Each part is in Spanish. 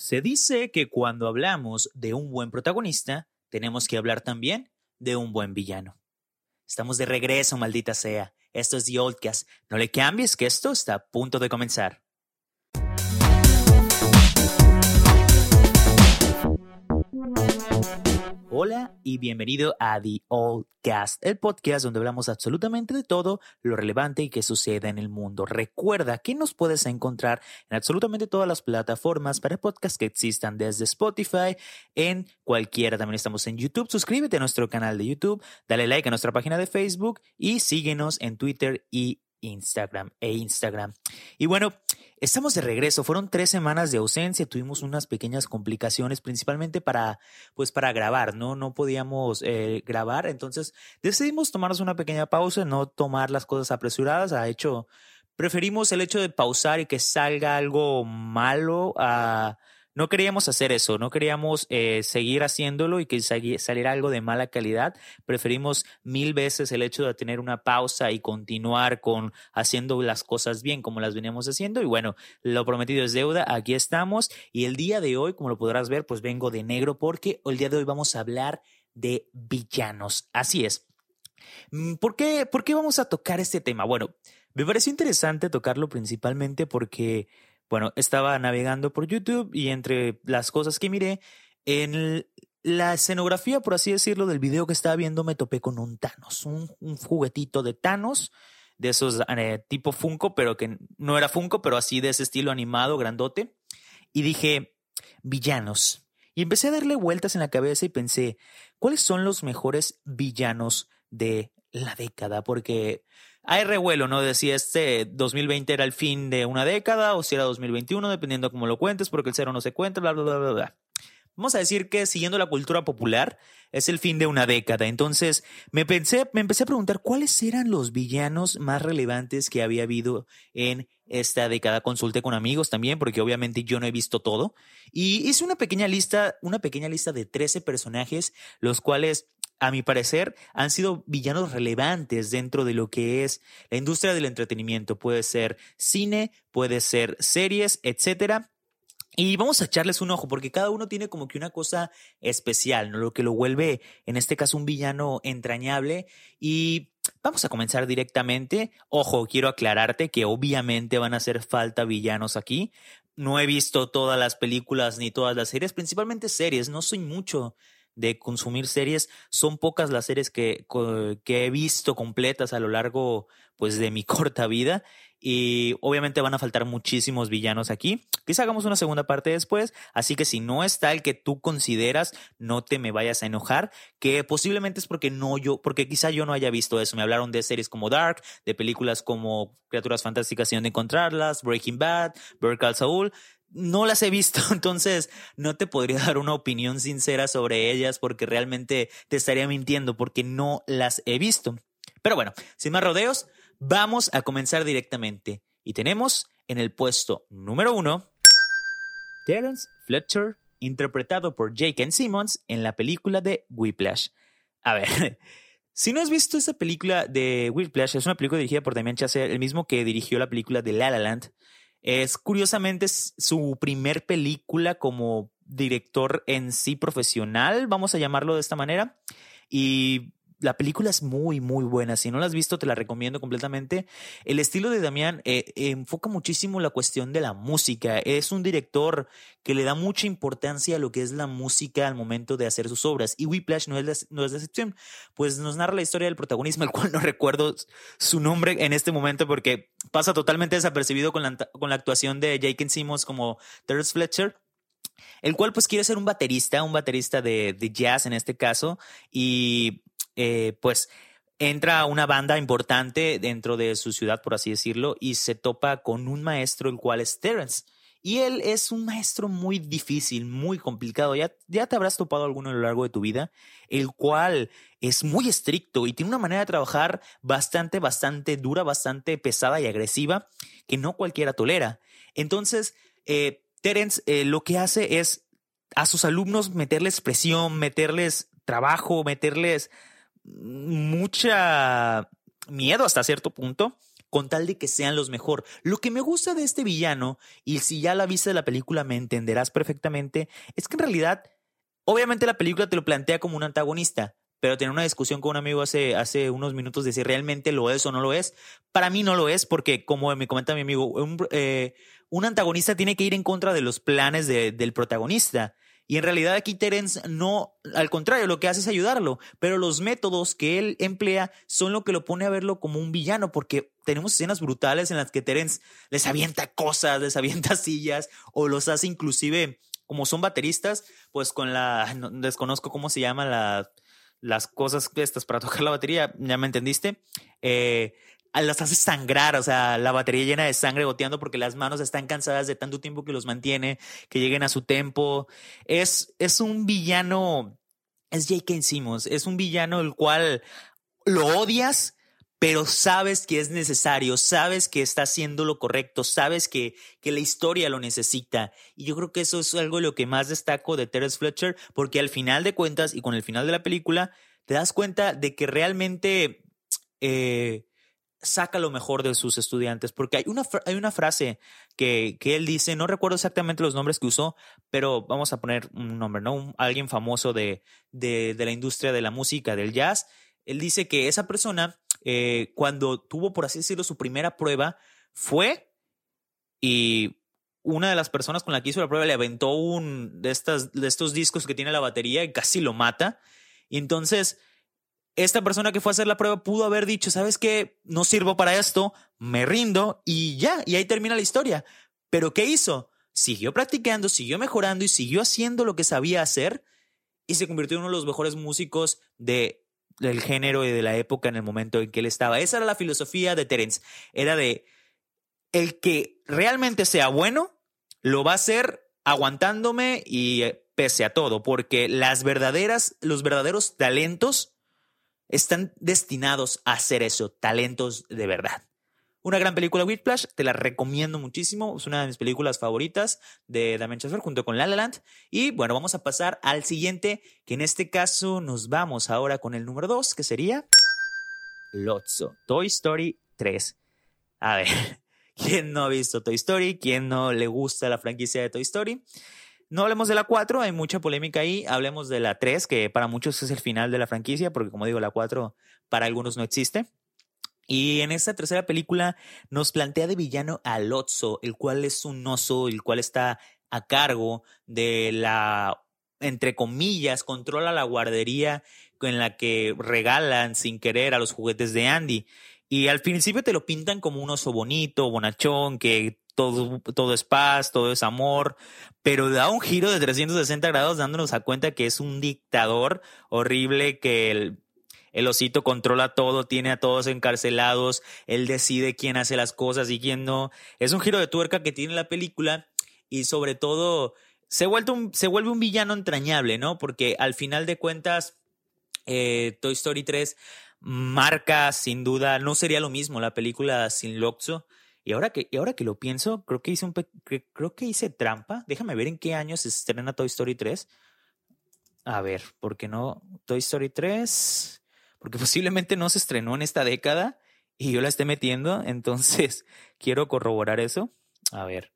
Se dice que cuando hablamos de un buen protagonista, tenemos que hablar también de un buen villano. Estamos de regreso, maldita sea. Esto es The Oldcast. No le cambies que esto está a punto de comenzar. Hola y bienvenido a The Old Cast, el podcast donde hablamos absolutamente de todo lo relevante y que sucede en el mundo. Recuerda que nos puedes encontrar en absolutamente todas las plataformas para podcasts que existan, desde Spotify, en cualquiera. También estamos en YouTube. Suscríbete a nuestro canal de YouTube, dale like a nuestra página de Facebook y síguenos en Twitter y Instagram e Instagram. Y bueno, estamos de regreso. Fueron tres semanas de ausencia. Tuvimos unas pequeñas complicaciones, principalmente para, pues, para grabar, ¿no? No podíamos eh, grabar. Entonces decidimos tomarnos una pequeña pausa, no tomar las cosas apresuradas. Ha hecho, preferimos el hecho de pausar y que salga algo malo a no queríamos hacer eso, no queríamos eh, seguir haciéndolo y que saliera algo de mala calidad. Preferimos mil veces el hecho de tener una pausa y continuar con haciendo las cosas bien como las veníamos haciendo. Y bueno, lo prometido es deuda, aquí estamos. Y el día de hoy, como lo podrás ver, pues vengo de negro porque el día de hoy vamos a hablar de villanos. Así es. Mm, ¿Por qué, ¿Por qué vamos a tocar este tema? Bueno, me pareció interesante tocarlo principalmente porque bueno, estaba navegando por YouTube y entre las cosas que miré, en la escenografía, por así decirlo, del video que estaba viendo, me topé con un Thanos, un, juguetito de Thanos, de esos eh, tipo Funko, pero que no era Funko, pero así de ese estilo animado, grandote. Y dije, villanos. Y empecé a darle vueltas en la cabeza y pensé, ¿cuáles son los mejores villanos de la década? Porque hay revuelo, ¿no? De si este 2020 era el fin de una década o si era 2021, dependiendo cómo lo cuentes, porque el cero no se cuenta, bla, bla, bla, bla, bla. Vamos a decir que siguiendo la cultura popular es el fin de una década. Entonces me pensé, me empecé a preguntar cuáles eran los villanos más relevantes que había habido en esta década. Consulté con amigos también, porque obviamente yo no he visto todo. Y hice una pequeña lista, una pequeña lista de 13 personajes, los cuales a mi parecer, han sido villanos relevantes dentro de lo que es la industria del entretenimiento. Puede ser cine, puede ser series, etcétera. Y vamos a echarles un ojo porque cada uno tiene como que una cosa especial. Lo que lo vuelve, en este caso, un villano entrañable. Y vamos a comenzar directamente. Ojo, quiero aclararte que obviamente van a hacer falta villanos aquí. No he visto todas las películas ni todas las series, principalmente series. No soy mucho de consumir series. Son pocas las series que, que he visto completas a lo largo pues, de mi corta vida. Y obviamente van a faltar muchísimos villanos aquí. Quizá hagamos una segunda parte después. Así que si no está el que tú consideras, no te me vayas a enojar. Que posiblemente es porque no yo, porque quizá yo no haya visto eso. Me hablaron de series como Dark, de películas como Criaturas Fantásticas y donde encontrarlas, Breaking Bad, Call Saul no las he visto, entonces no te podría dar una opinión sincera sobre ellas porque realmente te estaría mintiendo porque no las he visto. Pero bueno, sin más rodeos, vamos a comenzar directamente. Y tenemos en el puesto número uno Terence Fletcher, interpretado por Jake Simmons en la película de Whiplash. A ver, si no has visto esa película de Whiplash, es una película dirigida por Damien Chazelle, el mismo que dirigió la película de La La Land. Es curiosamente su primer película como director en sí profesional, vamos a llamarlo de esta manera. Y la película es muy, muy buena. Si no la has visto, te la recomiendo completamente. El estilo de Damián eh, enfoca muchísimo la cuestión de la música. Es un director que le da mucha importancia a lo que es la música al momento de hacer sus obras. Y Whiplash no es, la, no es excepción. Pues nos narra la historia del protagonismo, el cual no recuerdo su nombre en este momento porque pasa totalmente desapercibido con la, con la actuación de Jake Simmons como Terrence Fletcher el cual pues quiere ser un baterista, un baterista de, de, jazz en este caso, y eh, pues entra una banda importante dentro de su ciudad, por así decirlo, y se topa con un maestro, el cual es Terence. Y él es un maestro muy difícil, muy complicado. Ya, ya te habrás topado alguno a lo largo de tu vida, el cual es muy estricto y tiene una manera de trabajar bastante, bastante dura, bastante pesada y agresiva que no cualquiera tolera. Entonces, eh, Terence eh, lo que hace es a sus alumnos meterles presión, meterles trabajo, meterles mucha miedo hasta cierto punto con tal de que sean los mejor. Lo que me gusta de este villano, y si ya la viste de la película me entenderás perfectamente, es que en realidad, obviamente la película te lo plantea como un antagonista, pero tener una discusión con un amigo hace, hace unos minutos de si realmente lo es o no lo es. Para mí no lo es porque, como me comenta mi amigo, un, eh, un antagonista tiene que ir en contra de los planes del protagonista. Y en realidad aquí Terence no, al contrario, lo que hace es ayudarlo, pero los métodos que él emplea son lo que lo pone a verlo como un villano, porque tenemos escenas brutales en las que Terence les avienta cosas, les avienta sillas o los hace inclusive, como son bateristas, pues con la, desconozco cómo se llama la, las cosas estas para tocar la batería, ya me entendiste, eh, las hace sangrar, o sea, la batería llena de sangre goteando porque las manos están cansadas de tanto tiempo que los mantiene, que lleguen a su tempo. Es, es un villano, es J.K. Simmons, es un villano el cual lo odias, pero sabes que es necesario, sabes que está haciendo lo correcto, sabes que, que la historia lo necesita. Y yo creo que eso es algo de lo que más destaco de Terence Fletcher, porque al final de cuentas y con el final de la película, te das cuenta de que realmente... Eh, saca lo mejor de sus estudiantes, porque hay una, hay una frase que, que, él dice, no recuerdo exactamente los nombres que usó, pero vamos a poner un nombre, ¿no? alguien famoso de, de, de, la industria de la música, del jazz. Él dice que esa persona, eh, cuando tuvo, por así decirlo, su primera prueba, fue y una de las personas con la que hizo la prueba le aventó un de, estas, de estos discos que tiene la batería y casi lo mata. Y entonces esta persona que fue a hacer la prueba pudo haber dicho, ¿sabes qué? No sirvo para esto, me rindo y ya, y ahí termina la historia. Pero ¿qué hizo? Siguió practicando, siguió mejorando y siguió haciendo lo que sabía hacer y se convirtió en uno de los mejores músicos de, del género y de la época en el momento en que él estaba. Esa era la filosofía de Terence. Era de el que realmente sea bueno, lo va a hacer aguantándome y eh, pese a todo, porque las verdaderas, los verdaderos talentos están destinados a hacer eso, talentos de verdad. Una gran película Whiplash, te la recomiendo muchísimo, es una de mis películas favoritas de Damien Chazelle junto con La La Land. Y bueno, vamos a pasar al siguiente, que en este caso nos vamos ahora con el número 2, que sería Lotso, Toy Story 3. A ver, ¿quién no ha visto Toy Story? ¿Quién no le gusta la franquicia de Toy Story? No hablemos de la 4, hay mucha polémica ahí. Hablemos de la 3, que para muchos es el final de la franquicia, porque como digo, la 4 para algunos no existe. Y en esta tercera película nos plantea de villano a Lotso, el cual es un oso, el cual está a cargo de la, entre comillas, controla la guardería en la que regalan sin querer a los juguetes de Andy. Y al principio te lo pintan como un oso bonito, bonachón, que todo, es paz, todo es amor, pero da un giro de 360 grados dándonos a cuenta que es un dictador horrible, que el, el osito controla todo, tiene a todos encarcelados, él decide quién hace las cosas y quién no. Es un giro de tuerca que tiene la película y sobre todo se, un, se vuelve un villano entrañable, ¿no? Porque al final de cuentas, eh, Toy Story 3 marca sin duda, no sería lo mismo la película sin Loxo. Y ahora que, y ahora que lo pienso, creo que hice un creo que hice trampa. Déjame ver en qué año se estrena Toy Story 3. A ver, ¿por qué no? Toy Story 3. Porque posiblemente no se estrenó en esta década y yo la esté metiendo. Entonces, quiero corroborar eso. A ver.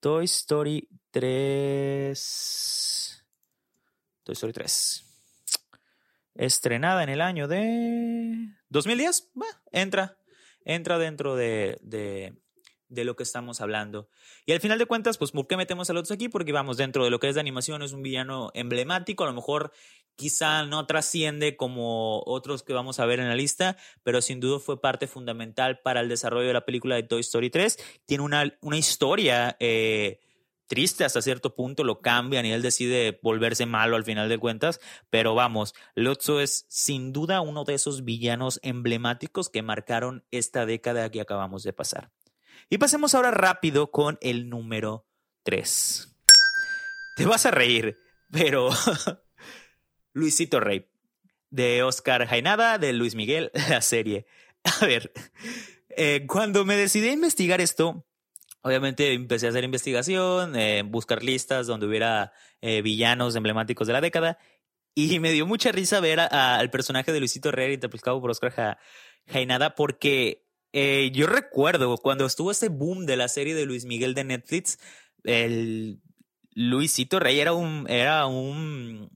Toy Story 3. Toy Story 3. Estrenada en el año de 2010. entra entra dentro de, de, de, lo que estamos hablando. Y al final de cuentas, pues, ¿por qué metemos a Lotus aquí? Porque vamos, dentro de lo que es de animación, es un villano emblemático, a lo mejor quizá no trasciende como otros que vamos a ver en la lista, pero sin duda fue parte fundamental para el desarrollo de la película de Toy Story 3. Tiene una, una historia... Eh, triste hasta cierto punto, lo cambian y él decide volverse malo al final de cuentas, pero vamos, Lotso es sin duda uno de esos villanos emblemáticos que marcaron esta década que acabamos de pasar. Y pasemos ahora rápido con el número 3. Te vas a reír, pero Luisito Rey, de Oscar Jainada, de Luis Miguel, la serie. A ver, eh, cuando me decidí a investigar esto, Obviamente empecé a hacer investigación, eh, buscar listas donde hubiera eh, villanos emblemáticos de la década y me dio mucha risa ver al personaje de Luisito Herrera interpretado por Oscar Jainada porque eh, yo recuerdo cuando estuvo ese boom de la serie de Luis Miguel de Netflix, el Luisito Rey era un, era un,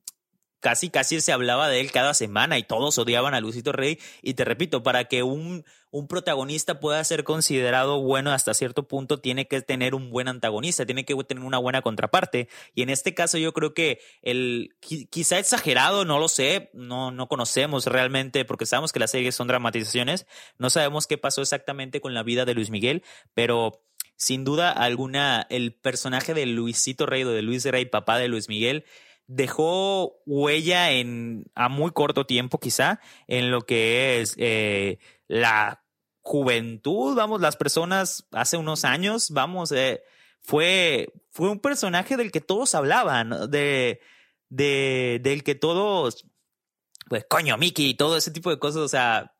casi, casi se hablaba de él cada semana y todos odiaban a Luisito Rey. Y te repito, para que un, un protagonista pueda ser considerado bueno hasta cierto punto, tiene que tener un buen antagonista, tiene que tener una buena contraparte. Y en este caso yo creo que el, quizá exagerado, no lo sé, no, no conocemos realmente, porque sabemos que las series son dramatizaciones, no sabemos qué pasó exactamente con la vida de Luis Miguel, pero sin duda alguna, el personaje de Luisito Rey o de Luis Rey, papá de Luis Miguel, dejó huella en a muy corto tiempo quizá en lo que es eh, la juventud, vamos, las personas hace unos años, vamos, eh, fue, fue un personaje del que todos hablaban, de, de, del que todos, pues coño, Mickey y todo ese tipo de cosas, o sea,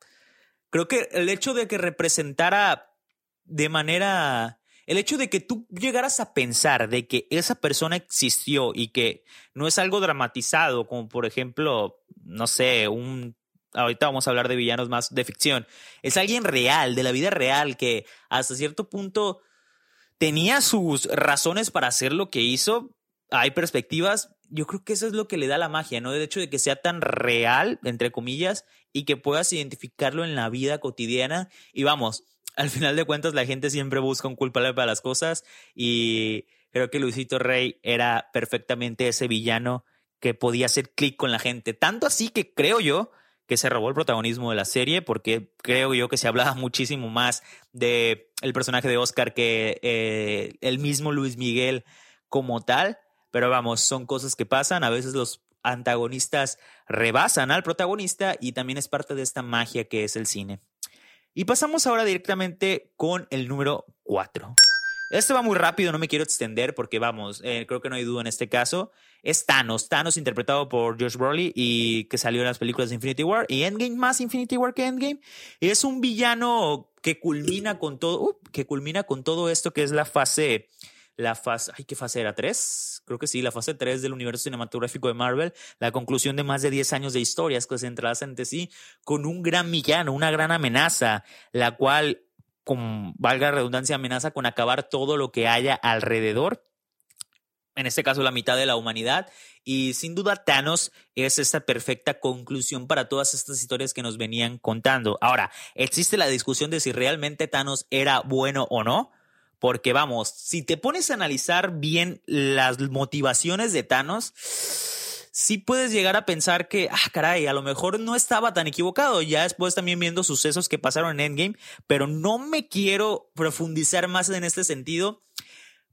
creo que el hecho de que representara de manera el hecho de que tú llegaras a pensar de que esa persona existió y que no es algo dramatizado, como por ejemplo, no sé, un ahorita vamos a hablar de villanos más de ficción, es alguien real, de la vida real, que hasta cierto punto tenía sus razones para hacer lo que hizo, hay perspectivas, yo creo que eso es lo que le da la magia, ¿no? El hecho de que sea tan real, entre comillas, y que puedas identificarlo en la vida cotidiana. Y vamos, al final de cuentas la gente siempre busca un culpable para las cosas y creo que Luisito Rey era perfectamente ese villano que podía hacer clic con la gente. Tanto así que creo yo que se robó el protagonismo de la serie porque creo yo que se hablaba muchísimo más de el personaje de Oscar que eh, el mismo Luis Miguel como tal. Pero vamos, son cosas que pasan. A veces los antagonistas rebasan al protagonista y también es parte de esta magia que es el cine. Y pasamos ahora directamente con el número 4. Este va muy rápido, no me quiero extender porque vamos, eh, creo que no hay duda en este caso. Es Thanos, Thanos interpretado por Josh Brolin y que salió en las películas de Infinity War y Endgame más Infinity War que Endgame. Y es un villano que culmina con todo, uh, que culmina con todo esto que es la fase la fase, ay, ¿qué fase era? ¿Tres? Creo que sí, la fase 3 del universo cinematográfico de Marvel, la conclusión de más de 10 años de historias se entrelazan entre sí con un gran villano, una gran amenaza, la cual, con, valga redundancia, amenaza con acabar todo lo que haya alrededor en este caso la mitad de la humanidad. Y sin duda Thanos es esta perfecta conclusión para todas estas historias que nos venían contando. Ahora, existe la discusión de si realmente Thanos era bueno o no. Porque vamos, si te pones a analizar bien las motivaciones de Thanos, sí puedes llegar a pensar que, ah, caray, a lo mejor no estaba tan equivocado. Ya después también viendo sucesos que pasaron en Endgame, pero no me quiero profundizar más en este sentido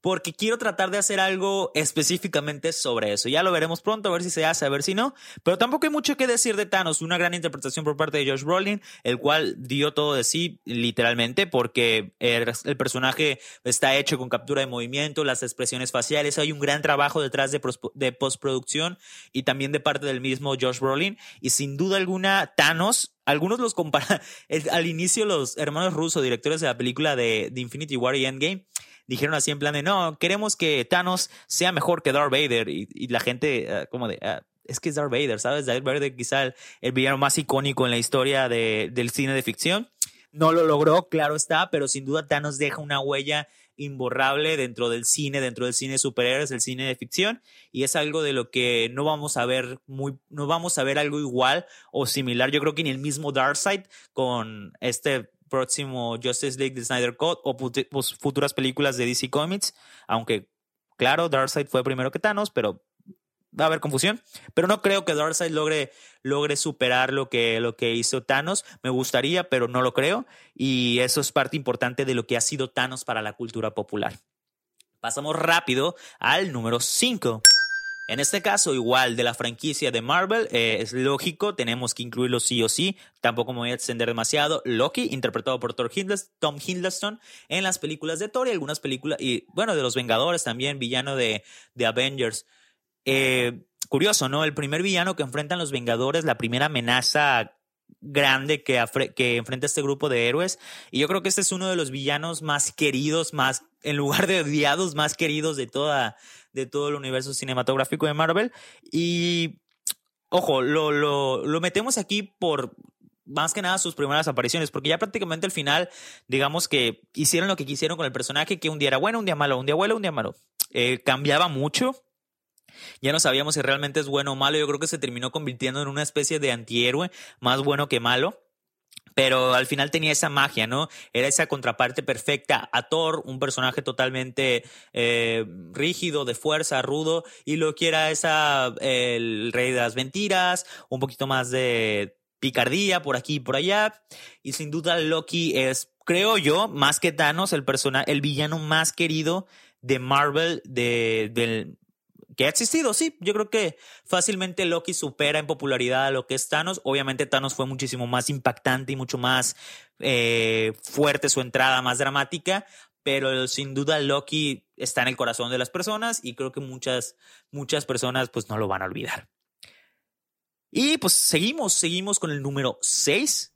porque quiero tratar de hacer algo específicamente sobre eso. Ya lo veremos pronto, a ver si se hace, a ver si no. Pero tampoco hay mucho que decir de Thanos. Una gran interpretación por parte de Josh Brolin, el cual dio todo de sí, literalmente, porque el, personaje está hecho con captura de movimiento, las expresiones faciales. Hay un gran trabajo detrás de, de postproducción y también de parte del mismo Josh Brolin. Y sin duda alguna, Thanos algunos los comparan. Al inicio, los hermanos rusos, directores de la película de, de, Infinity War y Endgame, dijeron así en plan de, no, queremos que Thanos sea mejor que Darth Vader. Y, la gente, ah, como de, ah, es que es Darth Vader, ¿sabes? Darth Vader quizá el, villano más icónico en la historia de, del cine de ficción. No lo logró, claro está, pero sin duda Thanos deja una huella imborrable dentro del cine, dentro del cine de superhéroes, el cine de ficción, y es algo de lo que no vamos a ver muy, no vamos a ver algo igual o similar. Yo creo que ni el mismo Darkseid con este próximo Justice League de Snyder Cut o pues, futuras películas de DC Comics, aunque claro, Darkseid fue primero que Thanos, pero va a haber confusión, pero no creo que Darkseid logre, logre superar lo que, lo que hizo Thanos. Me gustaría, pero no lo creo. Y eso es parte importante de lo que ha sido Thanos para la cultura popular. Pasamos rápido al número 5. En este caso, igual de la franquicia de Marvel, eh, es lógico, tenemos que incluirlo sí o sí. Tampoco me voy a extender demasiado. Loki, interpretado por Tom Hiddleston en las películas de Thor y algunas películas, y bueno, de los Vengadores también, villano de, de Avengers. Eh, curioso, ¿no? El primer villano que enfrentan los Vengadores, la primera amenaza grande que, que enfrenta este grupo de héroes. Y yo creo que este es uno de los villanos más queridos, más, en lugar de odiados, más queridos de toda de todo el universo cinematográfico de Marvel. Y, ojo, lo, lo, lo metemos aquí por más que nada sus primeras apariciones, porque ya prácticamente al final, digamos que hicieron lo que quisieron con el personaje, que un día era bueno, un día malo, un día bueno, un día malo. Eh, cambiaba mucho. Ya no sabíamos si realmente es bueno o malo. Yo creo que se terminó convirtiendo en una especie de antihéroe, más bueno que malo pero al final tenía esa magia, ¿no? Era esa contraparte perfecta a Thor, un personaje totalmente eh, rígido, de fuerza, rudo, y lo que era esa, el rey de las mentiras, un poquito más de picardía por aquí y por allá. Y sin duda Loki es, creo yo, más que Thanos, el, persona, el villano más querido de Marvel de, del, que ha existido, sí. Yo creo que fácilmente Loki supera en popularidad a lo que es Thanos. Obviamente Thanos fue muchísimo más impactante y mucho más eh, fuerte su entrada, más dramática. Pero sin duda Loki está en el corazón de las personas y creo que muchas, muchas personas pues no lo van a olvidar. Y pues seguimos, seguimos con el número 6,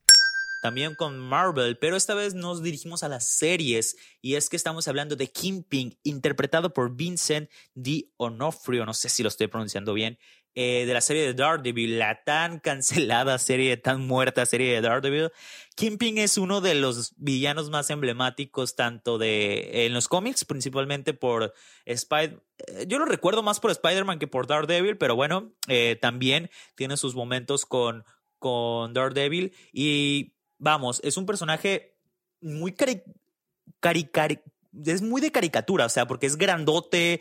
también con Marvel, pero esta vez nos dirigimos a las series y es que estamos hablando de Kingpin, interpretado por Vincent D'Onofrio, no sé si lo estoy pronunciando bien, eh, de la serie de Daredevil, la tan cancelada serie, tan muerta serie de Daredevil. Kingpin es uno de los villanos más emblemáticos tanto de en los cómics, principalmente por Spider. Eh, yo lo recuerdo más por Spider-Man que por Daredevil, pero bueno, eh, también tiene sus momentos con, con Daredevil. Y vamos, es un personaje muy cari, cari, cari es muy de caricatura, o sea, porque es grandote,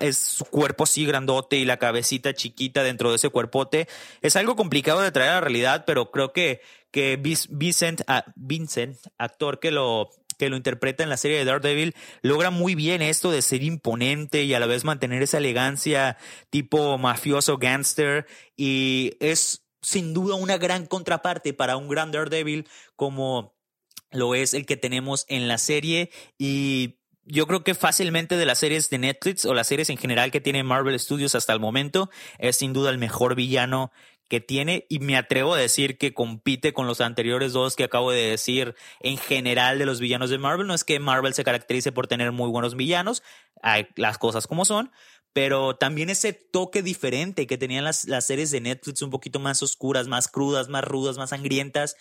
es su cuerpo así grandote y la cabecita chiquita dentro de ese cuerpote. Es algo complicado de traer a la realidad, pero creo que, que Vincent, ah, Vincent, actor que lo, que lo interpreta en la serie de Daredevil, logra muy bien esto de ser imponente y a la vez mantener esa elegancia tipo mafioso, gangster, y es sin duda una gran contraparte para un gran Daredevil como lo es el que tenemos en la serie y yo creo que fácilmente de las series de Netflix o las series en general que tiene Marvel Studios hasta el momento es sin duda el mejor villano que tiene y me atrevo a decir que compite con los anteriores dos que acabo de decir en general de los villanos de Marvel. No es que Marvel se caracterice por tener muy buenos villanos, las cosas como son, pero también ese toque diferente que tenían las, las series de Netflix un poquito más oscuras, más crudas, más rudas, más sangrientas.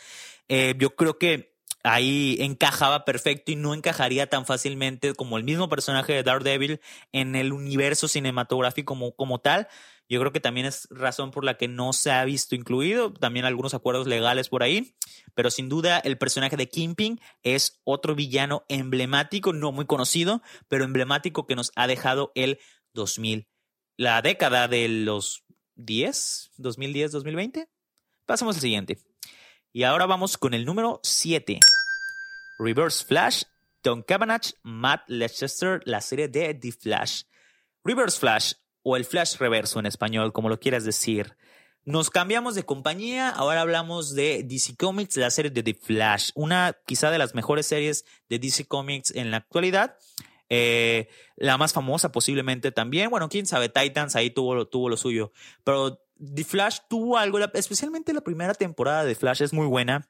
Eh, yo creo que ahí encajaba perfecto y no encajaría tan fácilmente como el mismo personaje de Daredevil en el universo cinematográfico como, como tal. Yo creo que también es razón por la que no se ha visto incluido, también algunos acuerdos legales por ahí, pero sin duda el personaje de Kingpin es otro villano emblemático, no muy conocido, pero emblemático que nos ha dejado el 2000, la década de los 10, 2010, 2020. Pasemos al siguiente. Y ahora vamos con el número 7. Reverse Flash, Don Cavanagh, Matt Leicester, la serie de The Flash. Reverse Flash, o el Flash Reverso en español, como lo quieras decir. Nos cambiamos de compañía, ahora hablamos de DC Comics, la serie de The Flash, una quizá de las mejores series de DC Comics en la actualidad. Eh, la más famosa posiblemente también. Bueno, quién sabe, Titans ahí tuvo, tuvo lo suyo. Pero The Flash tuvo algo, especialmente la primera temporada de Flash es muy buena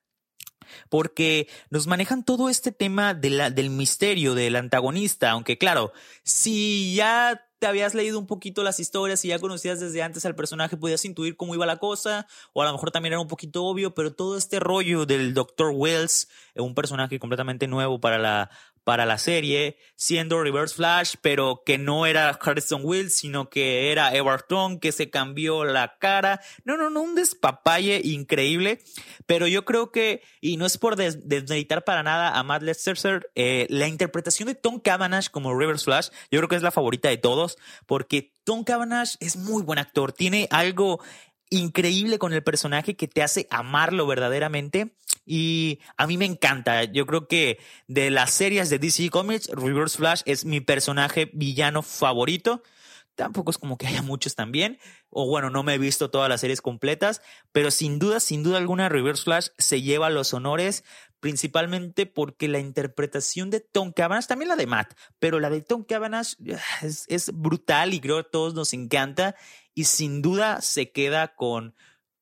porque nos manejan todo este tema del misterio del antagonista, aunque claro, si ya te habías leído un poquito las historias y ya conocías desde antes al personaje, podías intuir cómo iba la cosa, o a lo mejor también era un poquito obvio, pero todo este rollo del Dr. Wells, un personaje completamente nuevo para la, para la serie, siendo Reverse Flash, pero que no era Harrison Wills, sino que era Everton, que se cambió la cara. No, no, no, un despapalle increíble. Pero yo creo que, y no es por desmeditar para nada a Matt Lester, eh, la interpretación de Tom Cavanagh como Reverse Flash, yo creo que es la favorita de todos, porque Tom Cavanagh es muy buen actor, tiene algo increíble con el personaje que te hace amarlo verdaderamente. Y a mí me encanta. Yo creo que de las series de DC Comics, Reverse Flash es mi personaje villano favorito. Tampoco es como que haya muchos también. O bueno, no me he visto todas las series completas. Pero sin duda, sin duda alguna, Reverse Flash se lleva los honores. Principalmente porque la interpretación de Tom Cavanagh, también la de Matt, pero la de Tom Cavanagh es, es brutal y creo que a todos nos encanta. Y sin duda se queda con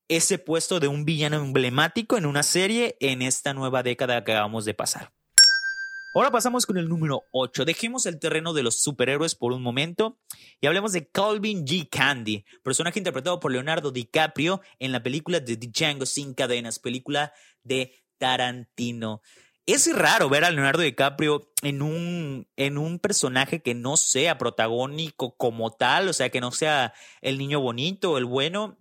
ese puesto de un villano emblemático en una serie en esta nueva década que acabamos de pasar. Ahora pasamos con el número 8. Dejemos el terreno de los superhéroes por un momento y hablemos de Calvin G. Candy, personaje interpretado por Leonardo DiCaprio en la película de Django sin cadenas, película de Tarantino. Es raro ver a Leonardo DiCaprio en un, en un personaje que no sea protagónico como tal, o sea, que no sea el niño bonito, el bueno,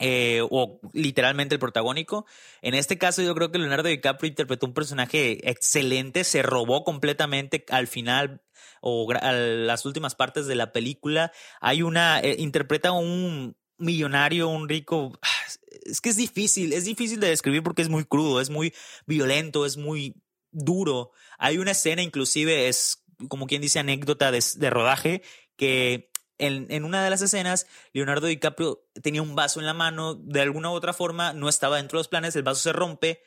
eh, o literalmente el protagónico. En este caso yo creo que Leonardo DiCaprio interpretó un personaje excelente, se robó completamente al final o a las últimas partes de la película. Hay una, eh, interpreta un millonario, un rico, es que es difícil, es difícil de describir porque es muy crudo, es muy violento, es muy duro. Hay una escena inclusive, es como quien dice anécdota de rodaje, que en, una de las escenas, Leonardo DiCaprio tenía un vaso en la mano, de alguna u otra forma no estaba dentro de los planes, el vaso se rompe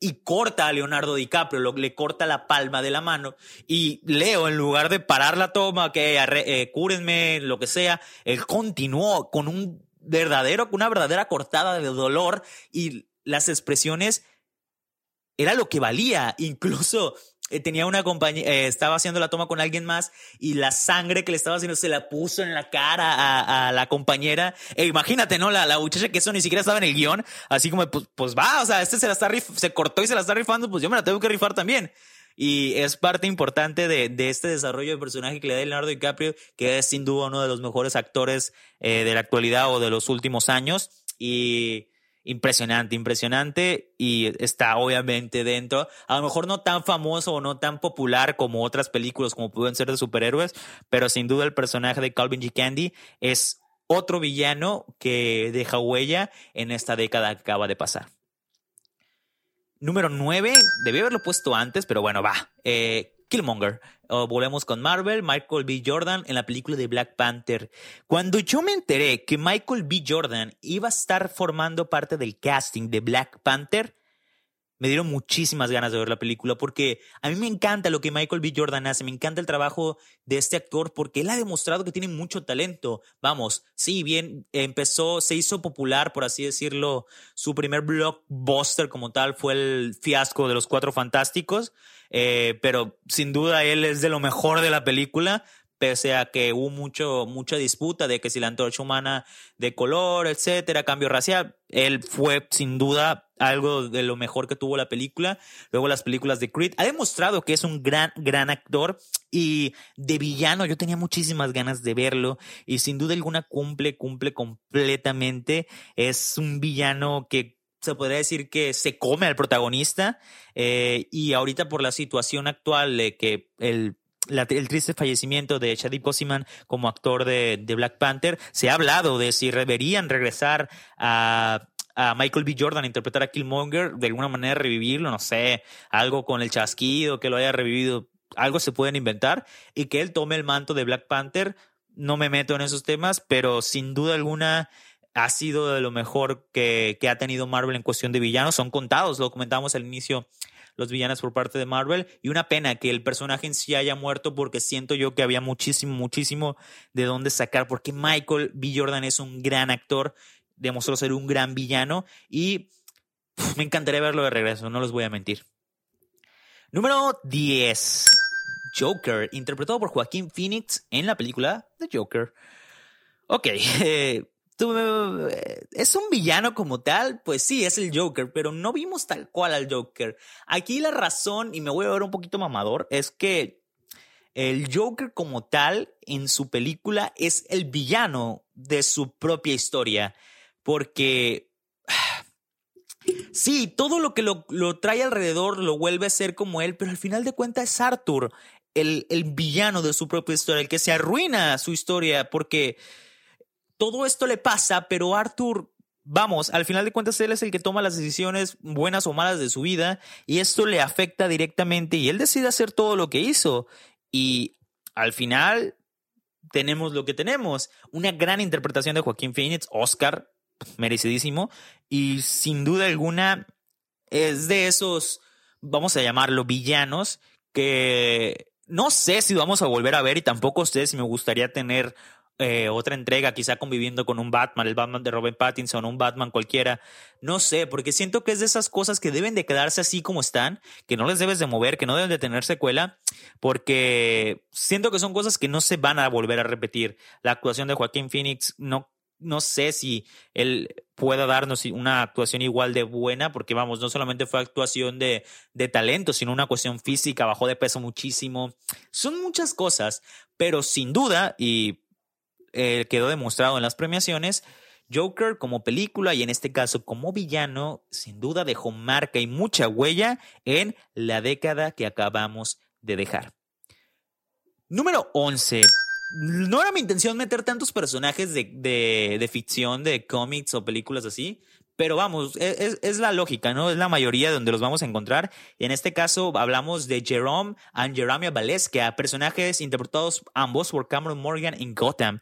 y corta a Leonardo DiCaprio, le corta la palma de la mano y Leo, en lugar de parar la toma, que eh, cúrenme, lo que sea, él continuó con un verdadero, una verdadera cortada de dolor y las expresiones era lo que valía, incluso tenía una compañía, eh, estaba haciendo la toma con alguien más y la sangre que le estaba haciendo se la puso en la cara a, la compañera. E imagínate, ¿no? La, la muchacha que eso ni siquiera estaba en el guion, así como, pues, pues va, o sea, este se la está se cortó y se la está rifando, pues yo me la tengo que rifar también. Y es parte importante de, de este desarrollo de personaje que le da Leonardo DiCaprio, que es sin duda uno de los mejores actores eh, de la actualidad o de los últimos años. Y impresionante, impresionante y está obviamente dentro, a lo mejor no tan famoso o no tan popular como otras películas como pueden ser de superhéroes, pero sin duda el personaje de Calvin G. Candy es otro villano que deja huella en esta década que acaba de pasar. Número 9, debí haberlo puesto antes, pero bueno, va. Eh, Killmonger. volvemos con Marvel, Michael B. Jordan en la película de Black Panther. Cuando yo me enteré que Michael B. Jordan iba a estar formando parte del casting de Black Panther, me dieron muchísimas ganas de ver la película porque a mí me encanta lo que Michael B. Jordan hace, me encanta el trabajo de este actor porque él ha demostrado que tiene mucho talento. Vamos, sí, bien, empezó, se hizo popular, por así decirlo, su primer blockbuster como tal fue el fiasco de los Cuatro Fantásticos, eh, pero sin duda él es de lo mejor de la película, pese a que hubo mucho, mucha disputa de que si la antorcha humana de color, etcétera, cambio racial, él fue sin duda algo de lo mejor que tuvo la película. Luego las películas de Creed. Ha demostrado que es un gran, gran actor y de villano yo tenía muchísimas ganas de verlo y sin duda alguna cumple, cumple completamente. Es un villano que se podría decir que se come al protagonista eh, y ahorita por la situación actual de que el el triste fallecimiento de Chadwick Boseman como actor de, de, Black Panther, se ha hablado de si deberían regresar a, a Michael B. Jordan a interpretar a Killmonger, de alguna manera revivirlo, no sé, algo con el chasquido, que lo haya revivido, algo se pueden inventar, y que él tome el manto de Black Panther. No me meto en esos temas, pero sin duda alguna ha sido de lo mejor que, que ha tenido Marvel en cuestión de villanos. Son contados, lo comentamos al inicio los villanos por parte de Marvel. Y una pena que el personaje en sí haya muerto porque siento yo que había muchísimo, muchísimo de dónde sacar. Porque Michael B. Jordan es un gran actor, demostró ser un gran villano y me encantaría verlo de regreso, no los voy a mentir. Número 10. Joker, interpretado por Joaquín Phoenix en la película The Joker. Ok, eh, eh, ¿Es un villano como tal? Pues sí, es el Joker, pero no vimos tal cual al Joker. Aquí la razón, y me voy a ver un poquito mamador, es que el Joker como tal en su película es el villano de su propia historia. Porque... Sí, todo lo que lo, trae alrededor lo vuelve a ser como él, pero al final de cuentas es Arthur, el, el villano de su propia historia, el que se arruina su historia porque todo esto le pasa, pero Arthur, vamos, al final de cuentas él es el que toma las decisiones buenas o malas de su vida y esto le afecta directamente y él decide hacer todo lo que hizo. Y al final tenemos lo que tenemos. Una gran interpretación de Joaquín Phoenix, Oscar, merecidísimo, y sin duda alguna es de esos, vamos a llamarlo, villanos que no sé si vamos a volver a ver y tampoco sé si me gustaría tener eh, otra entrega, quizá conviviendo con un Batman, el Batman de Robert Pattinson, un Batman cualquiera. No sé, porque siento que es de esas cosas que deben de quedarse así como están, que no les debes de mover, que no deben de tener secuela, porque siento que son cosas que no se van a volver a repetir. La actuación de Joaquín Phoenix no no sé si él pueda darnos una actuación igual de buena, porque vamos, no solamente fue actuación de, de talento, sino una cuestión física, bajó de peso muchísimo. Son muchas cosas, pero sin duda, y eh, quedó demostrado en las premiaciones, Joker como película y en este caso como villano, sin duda dejó marca y mucha huella en la década que acabamos de dejar. Número 11. No era mi intención meter tantos personajes de, de, de ficción, de cómics o películas así, pero vamos, e, es, la lógica, ¿no? Es la mayoría donde los vamos a encontrar. En este caso hablamos de Jerome and Jeremiah Valeska, personajes interpretados ambos por Cameron Morgan en Gotham.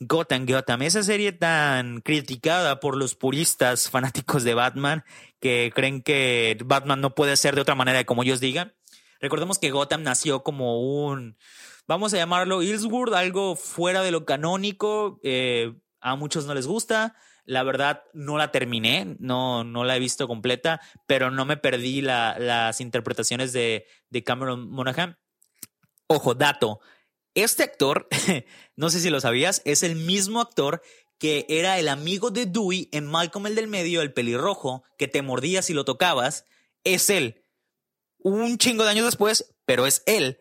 Gotham, Gotham, esa serie tan criticada por los puristas fanáticos de Batman que creen que Batman no puede ser de otra manera como ellos digan. Recordemos que Gotham nació como un, vamos a llamarlo Hillsworth, algo fuera de lo canónico. Eh, a muchos no les gusta la verdad, no la terminé, no, no la he visto completa, pero no me perdí las interpretaciones de, de Cameron Monaghan. Ojo, dato. Este actor, no sé si lo sabías, es el mismo actor que era el amigo de Dewey en Malcolm el del medio, el pelirrojo, que te mordía si lo tocabas. Es él. Un chingo de años después, pero es él.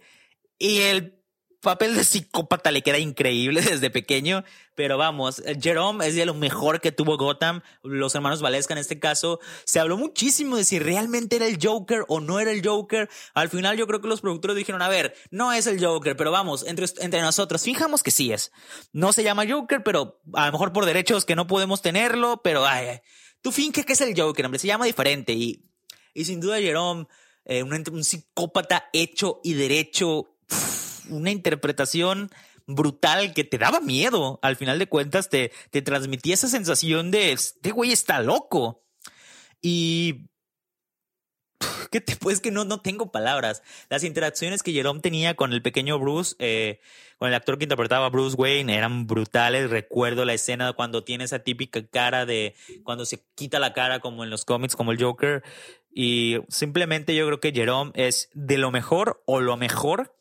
Y el papel de psicópata le queda increíble desde pequeño, pero vamos, Jerome es de lo mejor que tuvo Gotham, los hermanos Valesca en este caso, se habló muchísimo de si realmente era el Joker o no era el Joker, al final yo creo que los productores dijeron, a ver, no es el Joker, pero vamos, entre, entre nosotros, fijamos que sí es, no se llama Joker, pero a lo mejor por derechos que no podemos tenerlo, pero ay, tú finge que es el Joker, hombre, se llama diferente y, y sin duda Jerome, eh, un, un psicópata hecho y derecho, una interpretación brutal que te daba miedo. Al final de cuentas, te, te transmitía esa sensación de este güey está loco. Y ¿Qué te pues que no, no tengo palabras. Las interacciones que Jerome tenía con el pequeño Bruce, eh, con el actor que interpretaba a Bruce Wayne, eran brutales. Recuerdo la escena cuando tiene esa típica cara de cuando se quita la cara como en los cómics, como el Joker. Y simplemente yo creo que Jerome es de lo mejor o lo mejor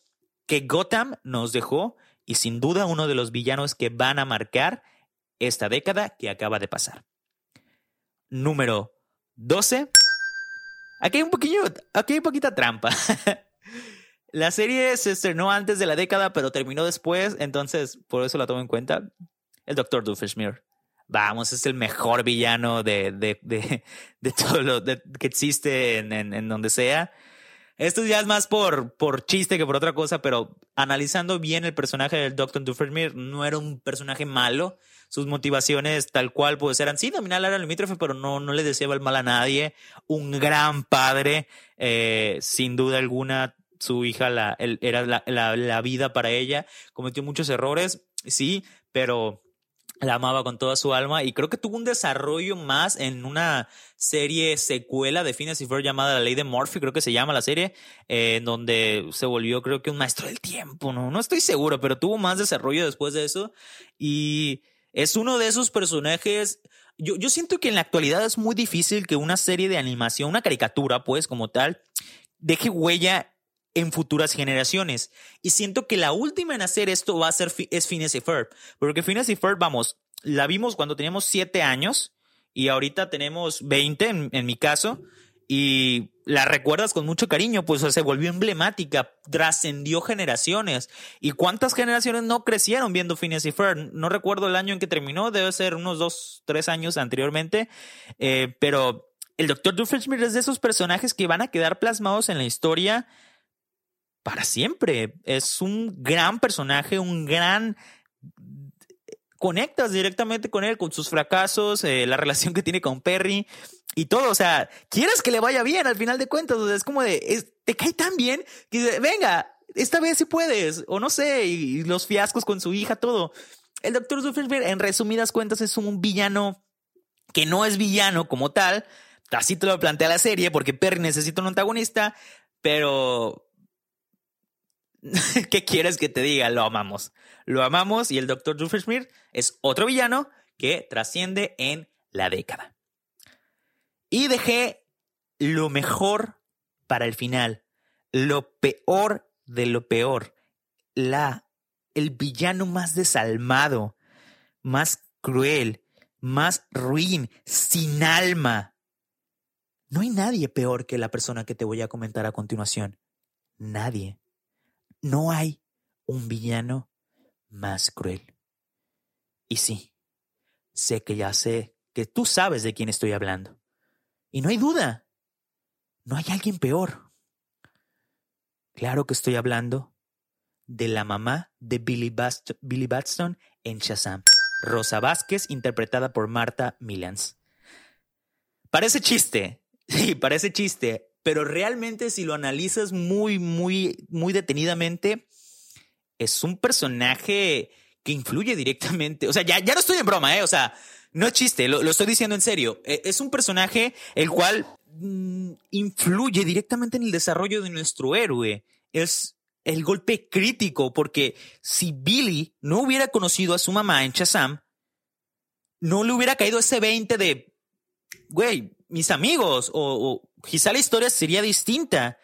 que Gotham nos dejó y sin duda uno de los villanos que van a marcar esta década que acaba de pasar. Número 12. Aquí hay un poquillo, aquí hay poquita trampa. la serie se estrenó antes de la década, pero terminó después, entonces por eso la tomo en cuenta. El Doctor Doofenshmirtz. Vamos, es el mejor villano de, de, de, todo lo que existe en, en donde sea. Esto ya es más por, por chiste que por otra cosa, pero analizando bien el personaje del Dr. Dufresne, no era un personaje malo. Sus motivaciones tal cual pues eran, sí, dominar al limítrofe, pero no, no le deseaba el mal a nadie. Un gran padre, eh, sin duda alguna, su hija la, era la, la vida para ella. Cometió muchos errores, sí, pero la amaba con toda su alma y creo que tuvo un desarrollo más en una serie secuela de Phineas y llamada La Ley de Murphy, creo que se llama la serie, eh, donde se volvió creo que un maestro del tiempo, ¿no? No estoy seguro, pero tuvo más desarrollo después de eso y es uno de esos personajes... Yo, yo siento que en la actualidad es muy difícil que una serie de animación, una caricatura, pues como tal, deje huella en futuras generaciones. Y siento que la última en hacer esto va a ser es Phineas. Porque Phineas vamos, la vimos cuando teníamos siete años y ahorita tenemos 20 en, mi caso. Y la recuerdas con mucho cariño, pues se volvió emblemática, trascendió generaciones. ¿Y cuántas generaciones no crecieron viendo Phineas y? No recuerdo el año en que terminó, debe ser unos dos, tres años anteriormente, eh, pero el Dr. Doofenshmirtz es de esos personajes que van a quedar plasmados en la historia para siempre. Es un gran personaje, un gran... Conectas directamente con él, con sus fracasos, eh, la relación que tiene con Perry y todo. O sea, quieres que le vaya bien al final de cuentas. es como de, te cae tan bien que venga, esta vez sí puedes. O no sé, y, los fiascos con su hija, todo. El Dr. Doofenshmirtz, en resumidas cuentas, es un villano que no es villano como tal. Así te lo plantea la serie, porque Perry necesita un antagonista, pero ¿qué quieres que te diga? Lo amamos. Lo amamos y el Dr. Doofenshmirtz es otro villano que trasciende en la década. Y dejé lo mejor para el final, lo peor de lo peor, la el villano más desalmado, más cruel, más ruin, sin alma. No hay nadie peor que la persona que te voy a comentar a continuación. Nadie. No hay un villano más cruel. Y sí, sé que ya sé que tú sabes de quién estoy hablando. Y no hay duda, no hay alguien peor. Claro que estoy hablando de la mamá de Billy, Batson en Shazam, Rosa Vázquez, interpretada por Marta Millans. Parece chiste, sí, parece chiste, pero realmente si lo analizas muy, muy, muy detenidamente, es un personaje que influye directamente. O sea, ya, ya no estoy en broma, ¿eh? O sea, no es chiste, lo, estoy diciendo en serio. E, es un personaje el cual mm, influye directamente en el desarrollo de nuestro héroe. Es el golpe crítico, porque si Billy no hubiera conocido a su mamá en Shazam, no le hubiera caído ese 20 de, güey, mis amigos, o, quizá la historia sería distinta.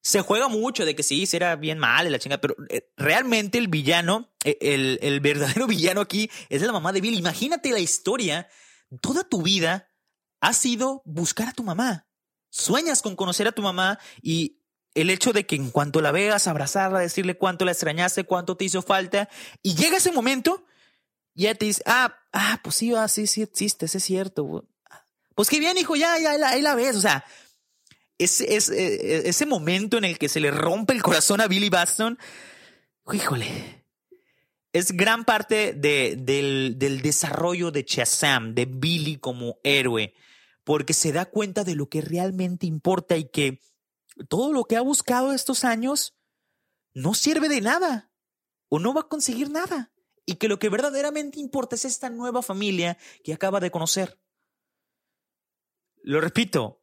Se juega mucho de que sí, será bien mal la chinga, pero eh, realmente el villano, e, el, el verdadero villano aquí es la mamá de Billy. Imagínate la historia, toda tu vida ha sido buscar a tu mamá. Sueñas con conocer a tu mamá y el hecho de que en cuanto la veas, abrazarla, decirle cuánto la extrañaste, cuánto te hizo falta, y llega ese momento, ya te dice, ah, ah, pues sí, ah, sí, sí existe, es cierto. Pues qué bien, hijo, ya, ya, ahí la ves. O sea, ese, ese, ese momento en el que se le rompe el corazón a Billy Baston, híjole, es gran parte de, del, del desarrollo de Shazam, de Billy como héroe, porque se da cuenta de lo que realmente importa y que todo lo que ha buscado estos años no sirve de nada o no va a conseguir nada. Y que lo que verdaderamente importa es esta nueva familia que acaba de conocer. Lo repito,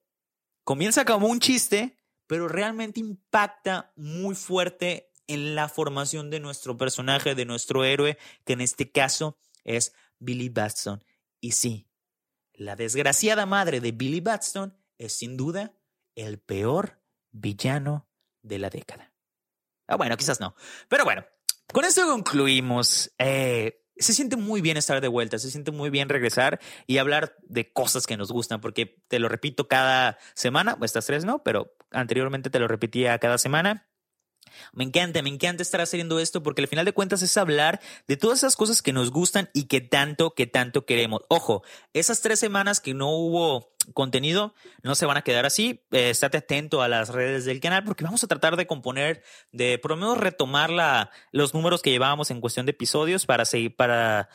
comienza como un chiste, pero realmente impacta muy fuerte en la formación de nuestro personaje, de nuestro héroe, que en este caso es Billy Batson. Y sí, la desgraciada madre de Billy Batson es sin duda el peor villano de la década. Ah, bueno, quizás no. Pero bueno, con esto concluimos. Eh, se siente muy bien estar de vuelta, se siente muy bien regresar y hablar de cosas que nos gustan, porque te lo repito cada semana, estas tres no, pero anteriormente te lo repetía cada semana. Me encanta, me encanta estar haciendo esto porque al final de cuentas es hablar de todas esas cosas que nos gustan y que tanto, que tanto queremos. Ojo, esas tres semanas que no hubo contenido no se van a quedar así. Eh, estate atento a las redes del canal porque vamos a tratar de componer, de por lo menos retomar la, los números que llevábamos en cuestión de episodios para seguir, para,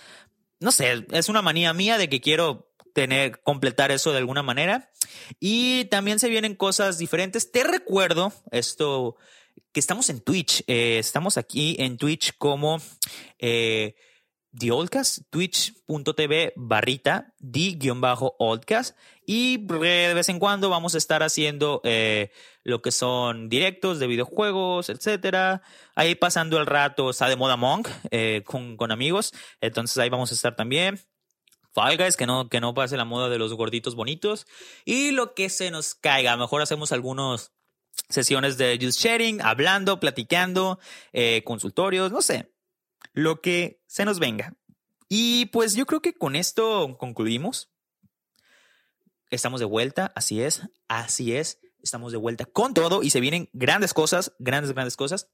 no sé, es una manía mía de que quiero tener, completar eso de alguna manera. Y también se vienen cosas diferentes. Te recuerdo, esto que estamos en Twitch. Eh, estamos aquí en Twitch como eh, The Oldcast, twitch.tv barrita The-Oldcast. Y de vez en cuando vamos a estar haciendo eh, lo que son directos de videojuegos, etcétera. Ahí pasando el rato, está de moda Monk con, con amigos. Entonces ahí vamos a estar también. Fall Guys, que no, que no pase la moda de los gorditos bonitos. Y lo que se nos caiga. mejor hacemos algunos sesiones de just sharing, hablando, platicando, eh, consultorios, no sé, lo que se nos venga. Y pues yo creo que con esto concluimos. Estamos de vuelta, así es, así es, estamos de vuelta con todo y se vienen grandes cosas, grandes, grandes cosas.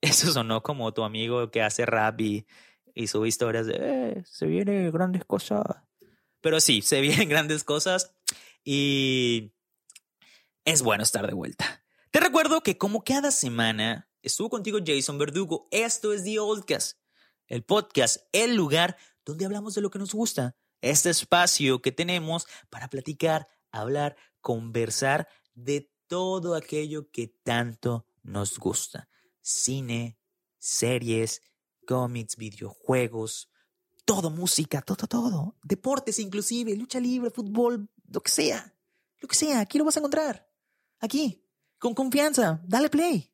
Eso sonó como tu amigo que hace rap y, y sube historias de, eh, se vienen grandes cosas. Pero sí, se vienen grandes cosas y es bueno estar de vuelta. Te recuerdo que como cada semana estuvo contigo Jason Verdugo. Esto es The Oldcast, el podcast, el lugar donde hablamos de lo que nos gusta. Este espacio que tenemos para platicar, hablar, conversar de todo aquello que tanto nos gusta. Cine, series, cómics, videojuegos, todo, música, todo, todo. Deportes inclusive, lucha libre, fútbol, lo que sea. Lo que sea, aquí lo vas a encontrar. Aquí con confianza, dale play.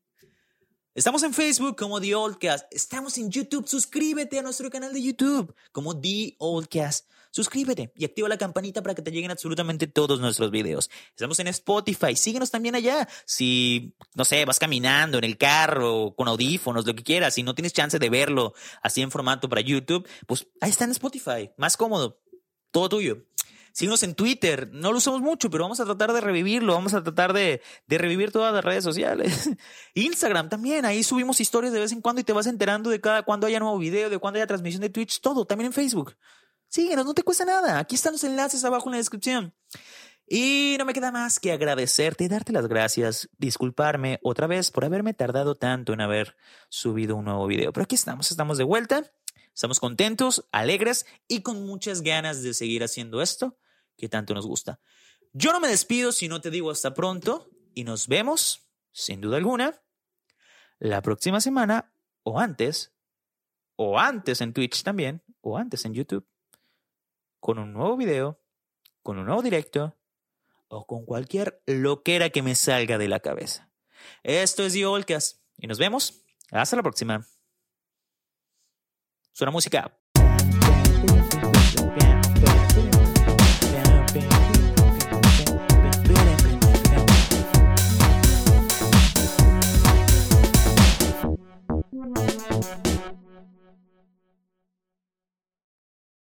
Estamos en Facebook como The Oldcast. Estamos en YouTube. Suscríbete a nuestro canal de YouTube como The Oldcast. Suscríbete y activa la campanita para que te lleguen absolutamente todos nuestros videos. Estamos en Spotify. Síguenos también allá. Si, no sé, vas caminando en el carro, con audífonos, lo que quieras, si no tienes chance de verlo así en formato para YouTube, pues ahí está en Spotify. Más cómodo. Todo tuyo. Síguenos en Twitter. No lo usamos mucho, pero vamos a tratar de revivirlo. Vamos a tratar de, de, revivir todas las redes sociales. Instagram también. Ahí subimos historias de vez en cuando y te vas enterando de cada cuando haya nuevo video, de cuando haya transmisión de Twitch, todo. También en Facebook. Síguenos, no te cuesta nada. Aquí están los enlaces abajo en la descripción. Y no me queda más que agradecerte, darte las gracias, disculparme otra vez por haberme tardado tanto en haber subido un nuevo video. Pero aquí estamos, estamos de vuelta, estamos contentos, alegres y con muchas ganas de seguir haciendo esto que tanto nos gusta. Yo no me despido si no te digo hasta pronto y nos vemos, sin duda alguna, la próxima semana o antes, o antes en Twitch también, o antes en YouTube, con un nuevo video, con un nuevo directo o con cualquier loquera que me salga de la cabeza. Esto es The y nos vemos hasta la próxima. Suena música.